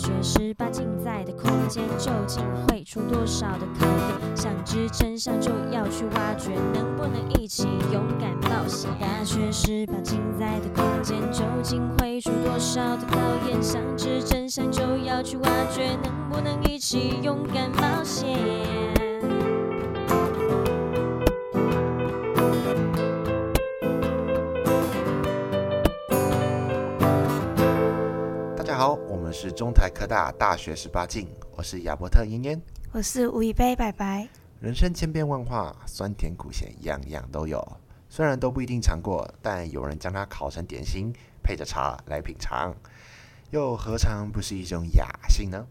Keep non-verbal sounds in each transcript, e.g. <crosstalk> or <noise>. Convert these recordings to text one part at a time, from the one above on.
大学十八镜在的空间究竟会出多少的考验？想知真相就要去挖掘，能不能一起勇敢冒险？大学十八镜在的空间究竟会出多少的考验？想知真相就要去挖掘，能不能一起勇敢冒险？是中台科大大学十八禁，我是亚伯特嫣嫣，我是吴以杯白白。人生千变万化，酸甜苦咸样样都有。虽然都不一定尝过，但有人将它烤成点心，配着茶来品尝，又何尝不是一种雅兴呢？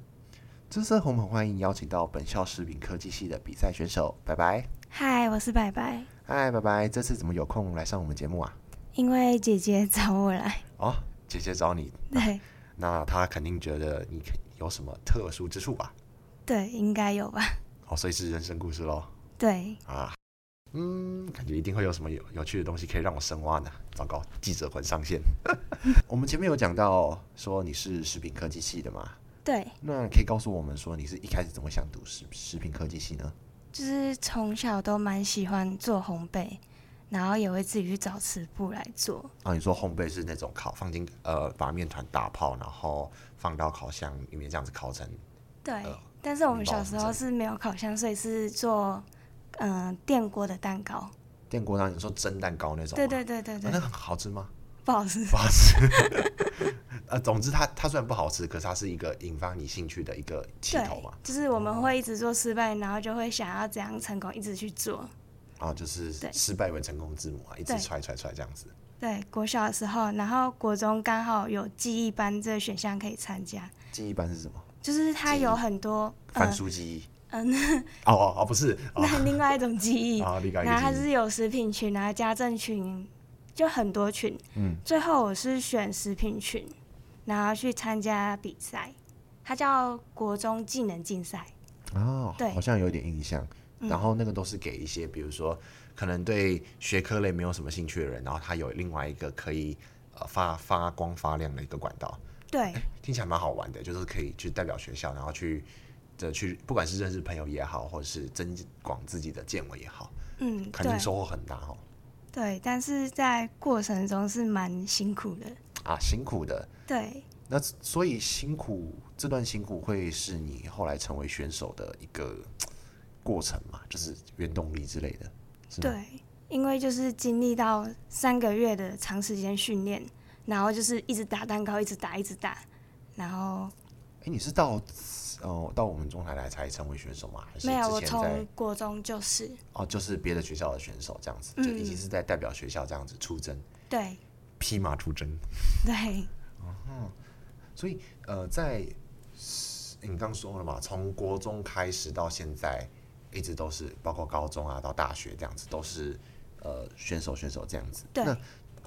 这次我们欢迎邀请到本校食品科技系的比赛选手拜拜。嗨，我是白白。嗨，白白，这次怎么有空来上我们节目啊？因为姐姐找我来。哦，姐姐找你。对。那他肯定觉得你有什么特殊之处吧？对，应该有吧。<laughs> 哦，所以是人生故事喽。对。啊，嗯，感觉一定会有什么有有趣的东西可以让我深挖呢。糟糕，记者魂上线。<laughs> 我们前面有讲到说你是食品科技系的嘛？对。那可以告诉我们说你是一开始怎么想读食食品科技系呢？就是从小都蛮喜欢做烘焙。然后也会自己去找食谱来做。啊，你说烘焙是那种烤，放进呃，把面团打泡，然后放到烤箱里面这样子烤成。对，呃、但是我们小时候是没有烤箱，所以是做嗯、呃、电锅的蛋糕。电锅上你说蒸蛋糕那种？对对对对对。啊、那很好吃吗？不好吃。不好吃。<laughs> 呃，总之它它虽然不好吃，可是它是一个引发你兴趣的一个起头嘛。就是我们会一直做失败，然后就会想要怎样成功，一直去做。啊，就是失败为成功之母啊，一直踹踹踹这样子。对，国小的时候，然后国中刚好有记忆班这个选项可以参加。记忆班是什么？就是它有很多翻书记忆。嗯。哦哦哦，不是，那另外一种记忆。啊，<laughs> 另外一种。然后它是有食品群，然后家政群，就很多群。嗯。最后我是选食品群，然后去参加比赛，它叫国中技能竞赛。哦，对，好像有点印象。然后那个都是给一些，比如说可能对学科类没有什么兴趣的人，然后他有另外一个可以呃发发光发亮的一个管道。对，听起来蛮好玩的，就是可以去代表学校，然后去的去不管是认识朋友也好，或者是增广自己的见闻也好，嗯，肯定收获很大哦。对，但是在过程中是蛮辛苦的啊，辛苦的。对，那所以辛苦这段辛苦会是你后来成为选手的一个。过程嘛，就是原动力之类的，对，因为就是经历到三个月的长时间训练，然后就是一直打蛋糕，一直打，一直打，然后，哎、欸，你是到呃到我们中台来才成为选手吗？还是没有，我从国中就是。哦，就是别的学校的选手这样子，嗯、就已经是在代表学校这样子出征，对，披马出征，对，嗯，所以呃，在你刚说了嘛，从国中开始到现在。一直都是，包括高中啊，到大学这样子，都是呃选手选手这样子。对。那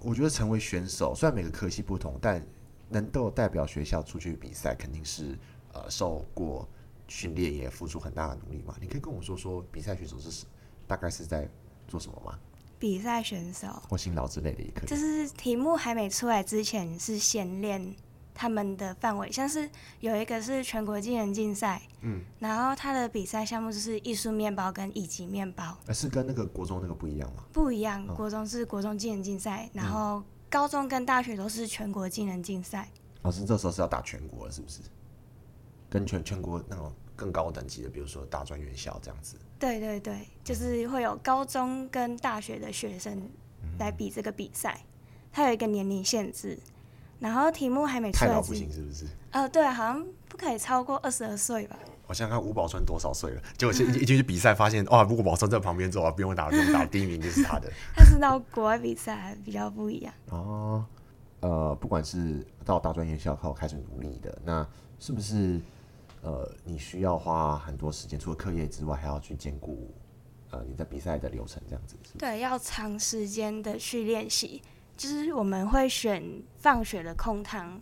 我觉得成为选手，虽然每个科系不同，但能够代表学校出去比赛，肯定是呃受过训练，也付出很大的努力嘛。你可以跟我说说，比赛选手是大概是在做什么吗？比赛选手或辛劳之类的也可以。就是题目还没出来之前，是先练。他们的范围像是有一个是全国技能竞赛，嗯，然后他的比赛项目就是艺术面包跟乙级面包，是跟那个国中那个不一样吗？不一样，国中是国中技能竞赛，然后高中跟大学都是全国技能竞赛。老师这时候是要打全国了，是不是？跟全全国那种更高等级的，比如说大专院校这样子。对对对，就是会有高中跟大学的学生来比这个比赛，它有一个年龄限制。然后题目还没出来，太老不行是不是？呃，对，好像不可以超过二十二岁吧。我想看吴宝川多少岁了，结果一 <laughs> 一进去比赛，发现哇，吴宝川在旁边坐啊，不用打，不用打，第一名就是他的。<laughs> 但是到国外比赛比较不一样 <laughs> 哦。呃，不管是到大专院校后开始努力的，那是不是呃，你需要花很多时间，除了课业之外，还要去兼顾呃你在比赛的流程这样子是不是？对，要长时间的去练习。就是我们会选放学的空堂，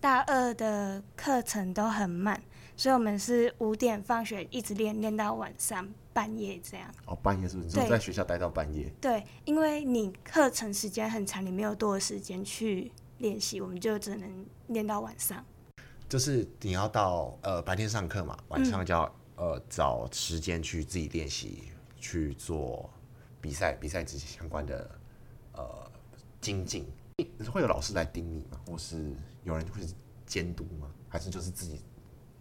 大二的课程都很慢，所以我们是五点放学一直练练到晚上半夜这样。哦，半夜是不是？你说在学校待到半夜？对，因为你课程时间很长，你没有多的时间去练习，我们就只能练到晚上。就是你要到呃白天上课嘛，晚上就要、嗯、呃找时间去自己练习去做比赛，比赛之相关的呃精进。会有老师来盯你吗？或是有人会监督吗？还是就是自己？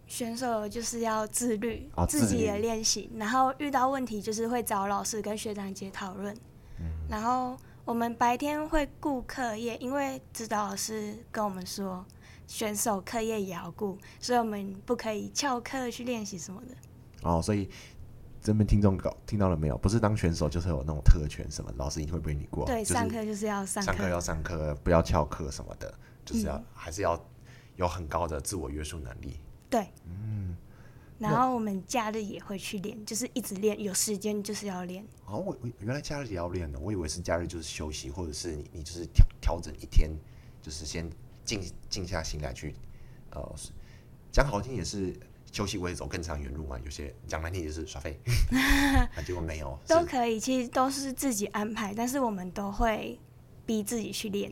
选手就是要自律，哦、自己的练习，然后遇到问题就是会找老师跟学长姐讨论。嗯、然后我们白天会顾课业，因为指导老师跟我们说，选手课业也要顾，所以我们不可以翘课去练习什么的。哦，所以这边听众搞听到了没有？不是当选手就是有那种特权什么，老师你会不会你过？对，就是、上课就是要上课，上课要上课，不要翘课什么的，就是要、嗯、还是要有很高的自我约束能力。对，嗯，然后我们假日也会去练，就是一直练，有时间就是要练。哦，我我原来假日也要练的，我以为是假日就是休息，或者是你你就是调调整一天，就是先静静下心来去，呃，讲好听也是休息，我也走更长远路嘛。有些讲难听就是耍废，<laughs> 结果没有，都可以，其实都是自己安排，但是我们都会逼自己去练，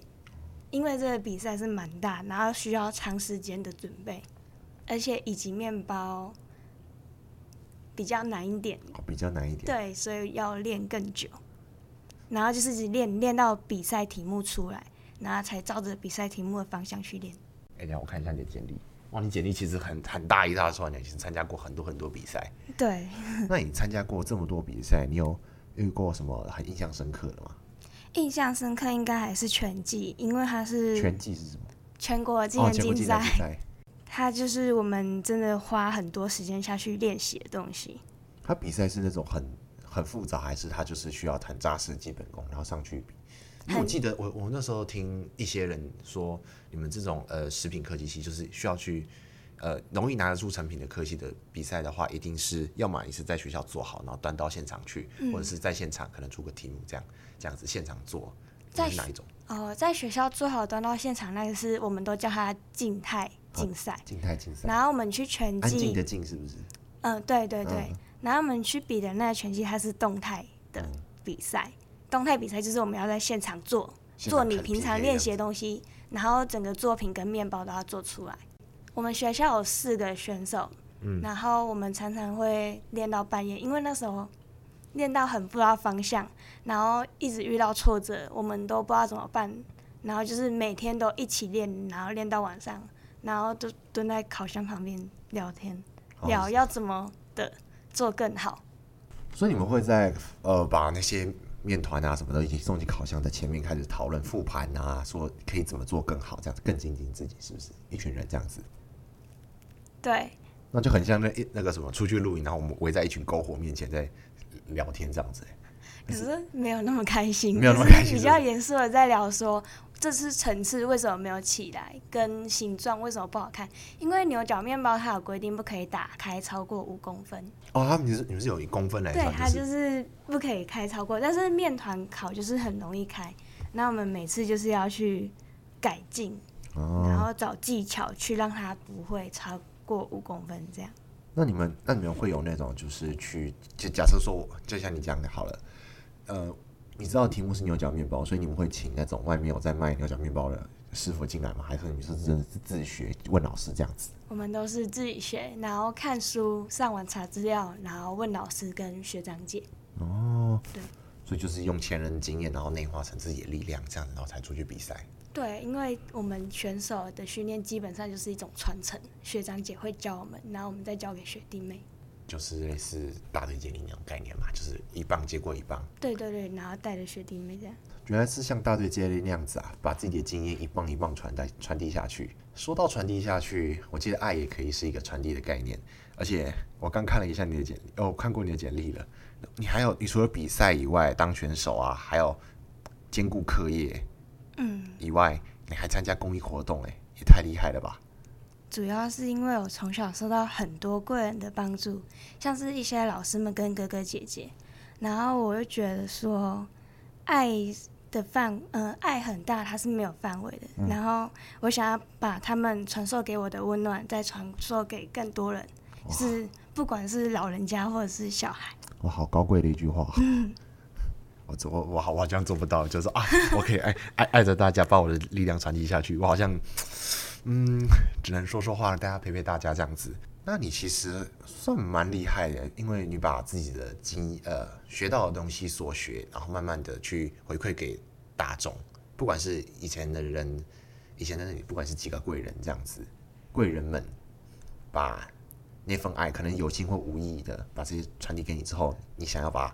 因为这个比赛是蛮大，然后需要长时间的准备。而且以及面包比较难一点，哦，比较难一点。对，所以要练更久，然后就是练练到比赛题目出来，然后才照着比赛题目的方向去练。哎，等下我看一下你的简历。哇，你简历其实很很大一大串，你其实参加过很多很多比赛。对。<laughs> 那你参加过这么多比赛，你有遇过什么很印象深刻的吗？印象深刻应该还是拳击，因为它是拳击是什么？全国技能竞赛。哦 <laughs> 它就是我们真的花很多时间下去练习的东西。它比赛是那种很很复杂，还是它就是需要很扎实的基本功，然后上去比？因为我记得我我那时候听一些人说，你们这种呃食品科技系就是需要去呃容易拿得出成品的科技的比赛的话，一定是要么你是在学校做好，然后端到现场去，嗯、或者是在现场可能出个题目这样这样子现场做，在哪一种？哦，在学校做好端到现场那个是我们都叫它静态。竞赛，静态竞赛。然后我们去拳击，安静的静是不是？嗯，对对对。嗯、然后我们去比的那个拳击，它是动态的比赛。嗯、动态比赛就是我们要在现场做，场做你平常练习的东西，然后整个作品跟面包都要做出来。我们学校有四个选手，嗯，然后我们常常会练到半夜，因为那时候练到很不知道方向，然后一直遇到挫折，我们都不知道怎么办，然后就是每天都一起练，然后练到晚上。然后就蹲在烤箱旁边聊天，聊要怎么的做更好。所以你们会在呃把那些面团啊什么的已经送进烤箱，在前面开始讨论复盘啊，说可以怎么做更好，这样子更精进自己，是不是？一群人这样子。对。那就很像那一那个什么出去露营，然后我们围在一群篝火面前在聊天这样子。可是没有那么开心，没有那么开心，<laughs> 比较严肃的在聊说。这次层次为什么没有起来？跟形状为什么不好看？因为牛角面包它有规定，不可以打开超过五公分。哦，他们是你们是有一公分来？对，它就是不可以开超过。但是面团烤就是很容易开，那我们每次就是要去改进，哦、然后找技巧去让它不会超过五公分这样。那你们那你们会有那种就是去就假设说，就像你讲的好了，呃。你知道题目是牛角面包，所以你们会请那种外面有在卖牛角面包的师傅进来吗？还是你们是真的是自学问老师这样子？我们都是自己学，然后看书、上网查资料，然后问老师跟学长姐。哦，对，所以就是用前人的经验，然后内化成自己的力量，这样子，然后才出去比赛。对，因为我们选手的训练基本上就是一种传承，学长姐会教我们，然后我们再教给学弟妹。就是类似大队接力那种概念嘛，就是一棒接过一棒。对对对，然后带着学弟妹这样。原来是像大队接力那样子啊，把自己的经验一棒一棒传带传递下去。说到传递下去，我记得爱也可以是一个传递的概念。而且我刚看了一下你的简历，哦，看过你的简历了。你还有，你除了比赛以外，当选手啊，还有兼顾课业，嗯，以外，你还参加公益活动，哎，也太厉害了吧！主要是因为我从小受到很多贵人的帮助，像是一些老师们跟哥哥姐姐，然后我就觉得说，爱的范，嗯、呃，爱很大，它是没有范围的。嗯、然后我想要把他们传授给我的温暖，再传授给更多人，哇是不管是老人家或者是小孩。哇，好高贵的一句话。嗯、<laughs> 我做我我好，我好像做不到，就是啊，我可以爱爱爱着大家，把我的力量传递下去。我好像。嗯，只能说说话，大家陪陪大家这样子。那你其实算蛮厉害的，因为你把自己的经呃学到的东西所学，然后慢慢的去回馈给大众，不管是以前的人，以前的那里，不管是几个贵人这样子，贵人们把那份爱，可能有心或无意的把这些传递给你之后，你想要把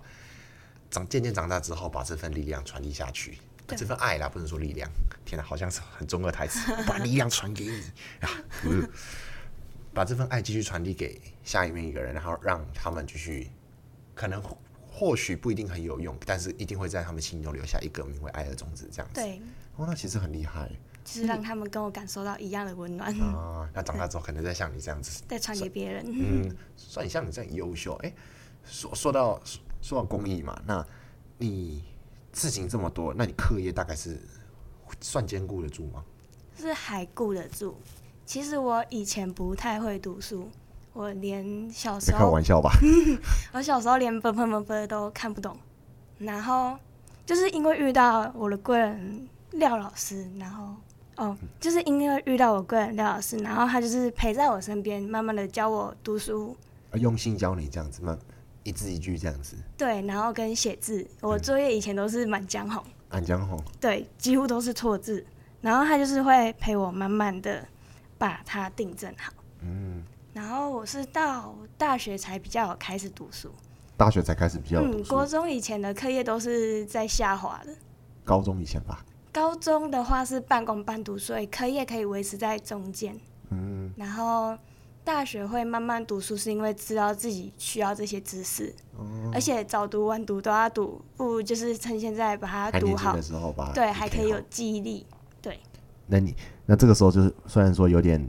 长渐渐长大之后，把这份力量传递下去。这份爱啦，不能说力量。天哪，好像是很中二台词，把力量传给你啊！把这份爱继续传递给下一面一个人，然后让他们继续，可能或许不一定很有用，但是一定会在他们心中留下一个名为爱的种子。这样子，对，哦，那其实很厉害，就是让他们跟我感受到一样的温暖啊。那长大之后，可能再像你这样子，<laughs> 再传给别人。嗯，算你像你这样优秀。哎，说说到说到公益嘛，那你。事情这么多，那你课业大概是算兼顾得住吗？是还顾得住。其实我以前不太会读书，我连小时候开玩笑吧，<laughs> 我小时候连本本本本都看不懂。然后就是因为遇到我的贵人廖老师，然后哦，就是因为遇到我贵人廖老师，然后他就是陪在我身边，慢慢的教我读书，用心教你这样子吗？一字一句这样子，对，然后跟写字，我作业以前都是满江红，满江红，对，几乎都是错字，然后他就是会陪我慢慢的把它订正好，嗯，然后我是到大学才比较有开始读书，大学才开始比较，嗯，国中以前的课业都是在下滑的，高中以前吧，高中的话是半工半读，所以课业可以维持在中间，嗯，然后。大学会慢慢读书，是因为知道自己需要这些知识，嗯、而且早读晚读都要读，不如就是趁现在把它读好。的时候吧对，还可以有记忆力。对。那你那这个时候就是虽然说有点，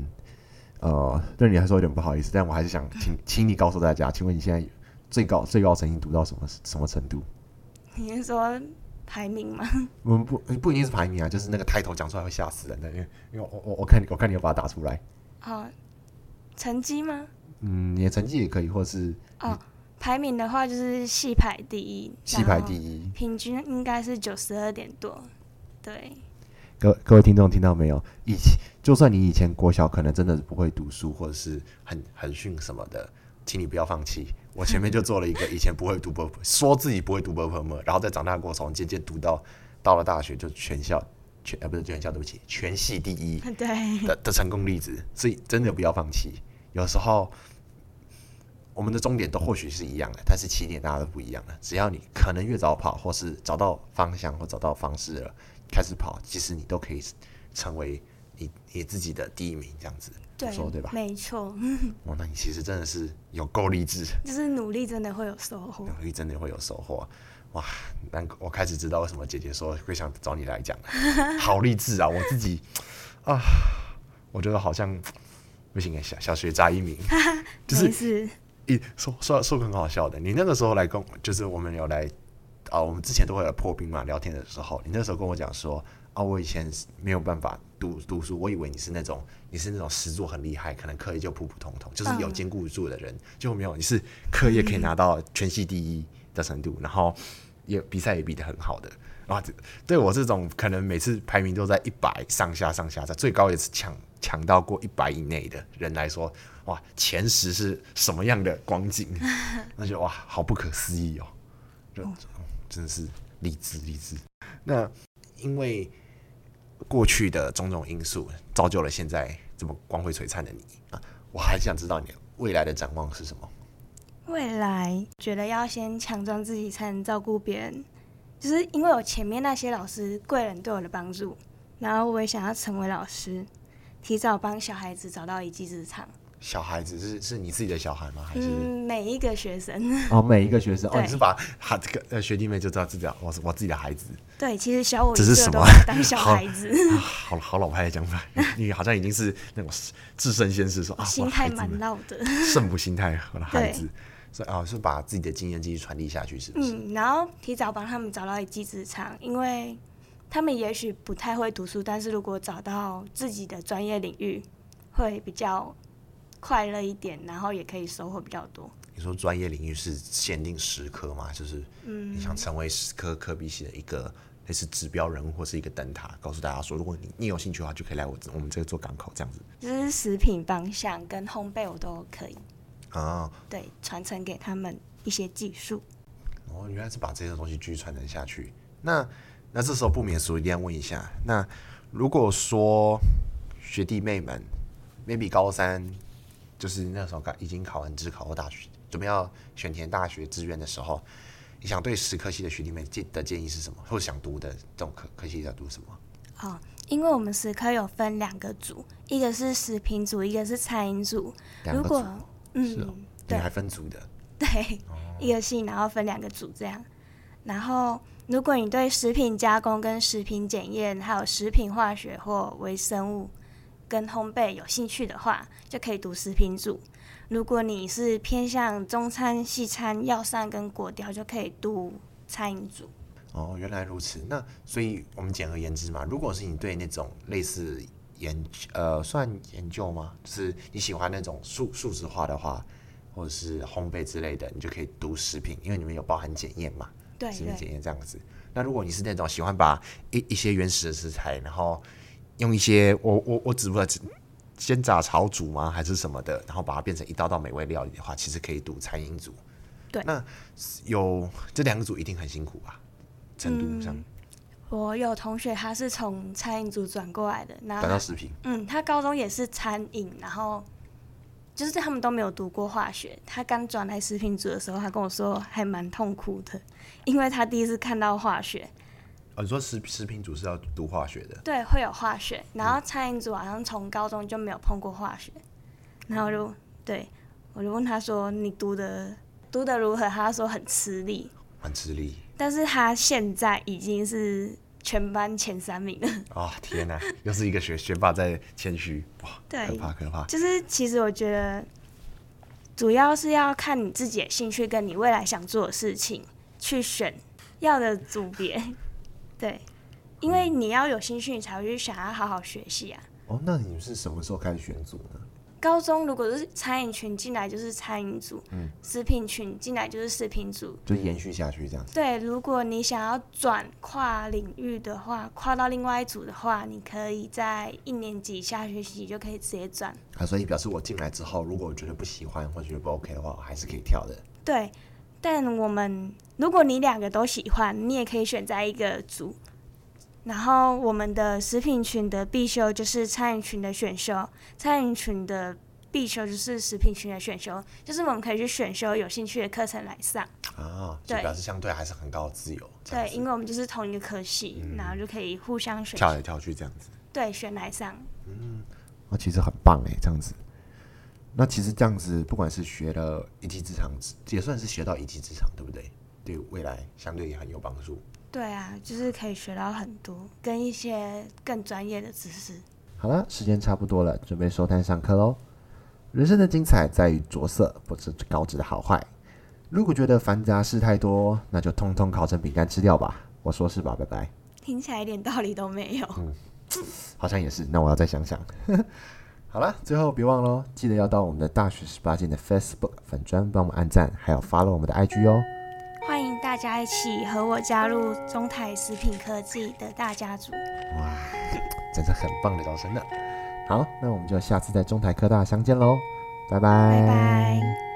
呃，对你来说有点不好意思，但我还是想请请你告诉大家，请问你现在最高最高成绩读到什么什么程度？你是说排名吗？我们不不一定是排名啊，就是那个 title 讲出来会吓死人的，因为因为我我我看你我看你有把它打出来。好。成绩吗？嗯，你的成绩也可以，或是哦，排名的话就是系排第一，系排第一，平均应该是九十二点多，对。各各位听众听到没有？以前就算你以前国小可能真的不会读书，或者是很很逊什么的，请你不要放弃。我前面就做了一个以前不会读博，说自己不会读博朋友们，然后在长大过程中渐渐读到到了大学就全校全呃不是全校，对不起，全系第一 <laughs> 对的的成功例子，所以真的不要放弃。有时候我们的终点都或许是一样的，但是起点大家都不一样的。只要你可能越早跑，或是找到方向或找到方式了，开始跑，其实你都可以成为你你自己的第一名，这样子，对，说对吧？没错。哦，那你其实真的是有够励志，就是努力真的会有收获，努力真的会有收获。哇，那我开始知道为什么姐姐说会想找你来讲，好励志啊！我自己啊，我觉得好像不行，小小学渣一名，<laughs> 就是一说说说个很好笑的。你那个时候来跟，就是我们有来啊，我们之前都会有破冰嘛，聊天的时候，你那时候跟我讲说啊，我以前没有办法读读书，我以为你是那种你是那种实作很厉害，可能课业就普普通通，就是有兼顾住的人，就没有你是课业可以拿到全系第一的程度，然后。也比赛也比得很好的，然后对我这种可能每次排名都在一百上下上下，在最高也是抢抢到过一百以内的人来说，哇，前十是什么样的光景？<laughs> 那就哇，好不可思议哦，就真的是励志励志。那因为过去的种种因素，造就了现在这么光辉璀璨的你啊，我还想知道你未来的展望是什么？未来觉得要先强壮自己，才能照顾别人。就是因为我前面那些老师贵人对我的帮助，然后我也想要成为老师，提早帮小孩子找到一技之长。小孩子是是你自己的小孩吗？还是、嗯、每一个学生？哦，每一个学生哦，你是把他这个呃学弟妹就知道自己我是我自己的孩子。对，其实小我这是什么？当小孩子，<laughs> 好好老派的讲法，你好像已经是那种至圣先师说啊，心态蛮老的，圣母心态，我的孩子。是啊，是把自己的经验继续传递下去，是不是？嗯，然后提早帮他们找到一技之长，因为他们也许不太会读书，但是如果找到自己的专业领域，会比较快乐一点，然后也可以收获比较多。你说专业领域是限定十科吗？就是嗯你想成为十科科比系的一个类似指标人物或是一个灯塔，告诉大家说，如果你你有兴趣的话，就可以来我我们这个做港口这样子。就是食品方向跟烘焙我都可以啊，对，传承给他们一些技术。哦，原来是把这些东西继续传承下去。那那这时候不免俗一定要问一下，那如果说学弟妹们，maybe 高三，就是那时候已经考完指考或大学，准备要选填大学志愿的时候，你想对食科系的学弟妹建的建议是什么？或者想读的这种科科系要读什么？哦，因为我们食科有分两个组，一个是食品组，一个是餐饮组，如果嗯，是哦，对，还分组的。<laughs> 对，哦、一个系，然后分两个组这样。然后，如果你对食品加工、跟食品检验，还有食品化学或微生物跟烘焙有兴趣的话，就可以读食品组。如果你是偏向中餐、西餐、药膳跟果雕，就可以读餐饮组。哦，原来如此。那所以我们简而言之嘛，如果是你对那种类似研呃算研究吗？就是你喜欢那种数数字化的话，或者是烘焙之类的，你就可以读食品，因为里面有包含检验嘛。对，食品检验这样子。那如果你是那种喜欢把一一些原始的食材，然后用一些我我我只不过。煎炸炒煮吗？还是什么的？然后把它变成一道道美味料理的话，其实可以读餐饮组。对，那有这两个组一定很辛苦吧？程度上，嗯，我有同学他是从餐饮组转过来的，然后转到食品。嗯，他高中也是餐饮，然后就是他们都没有读过化学。他刚转来食品组的时候，他跟我说还蛮痛苦的，因为他第一次看到化学。哦，你说食食品组是要读化学的？对，会有化学。然后餐饮组好像从高中就没有碰过化学。然后就对，我就问他说：“你读的读的如何？”他说：“很吃力。”很吃力。但是他现在已经是全班前三名了。<laughs> 哦，天哪！又是一个学学霸在谦虚，哇，对，可怕可怕。就是其实我觉得，主要是要看你自己的兴趣跟你未来想做的事情去选要的组别。<laughs> 对，因为你要有兴趣，你才会去想要好好学习啊。哦，那你们是什么时候开始选组呢？高中如果是餐饮群进来就是餐饮组，嗯，食品群进来就是食品组，就延续下去这样子。对，如果你想要转跨领域的话，跨到另外一组的话，你可以在一年级下学期就可以直接转。啊，所以表示我进来之后，如果我觉得不喜欢或者觉得不 OK 的话，我还是可以跳的。对。但我们，如果你两个都喜欢，你也可以选在一个组。然后我们的食品群的必修就是餐饮群的选修，餐饮群的必修就是食品群的选修，就是我们可以去选修有兴趣的课程来上。啊，对，表示相对还是很高的自由。对，因为我们就是同一个科系，嗯、然后就可以互相选，跳来跳去这样子。对，选来上。嗯，那其实很棒哎，这样子。那其实这样子，不管是学了一技之长，也算是学到一技之长，对不对？对未来相对也很有帮助。对啊，就是可以学到很多，跟一些更专业的知识。好了，时间差不多了，准备收摊上课喽。人生的精彩在于着色，不是稿纸的好坏。如果觉得繁杂事太多，那就通通烤成饼干吃掉吧。我说是吧？拜拜。听起来一点道理都没有。嗯，好像也是。那我要再想想。<laughs> 好了，最后别忘了，记得要到我们的大学十八禁的 Facebook 粉专帮我们按赞，还有 follow 我们的 IG 哦。大家一起和我加入中台食品科技的大家族。哇，真是很棒的招生呢。好，那我们就下次在中台科大相见喽，拜拜。拜拜。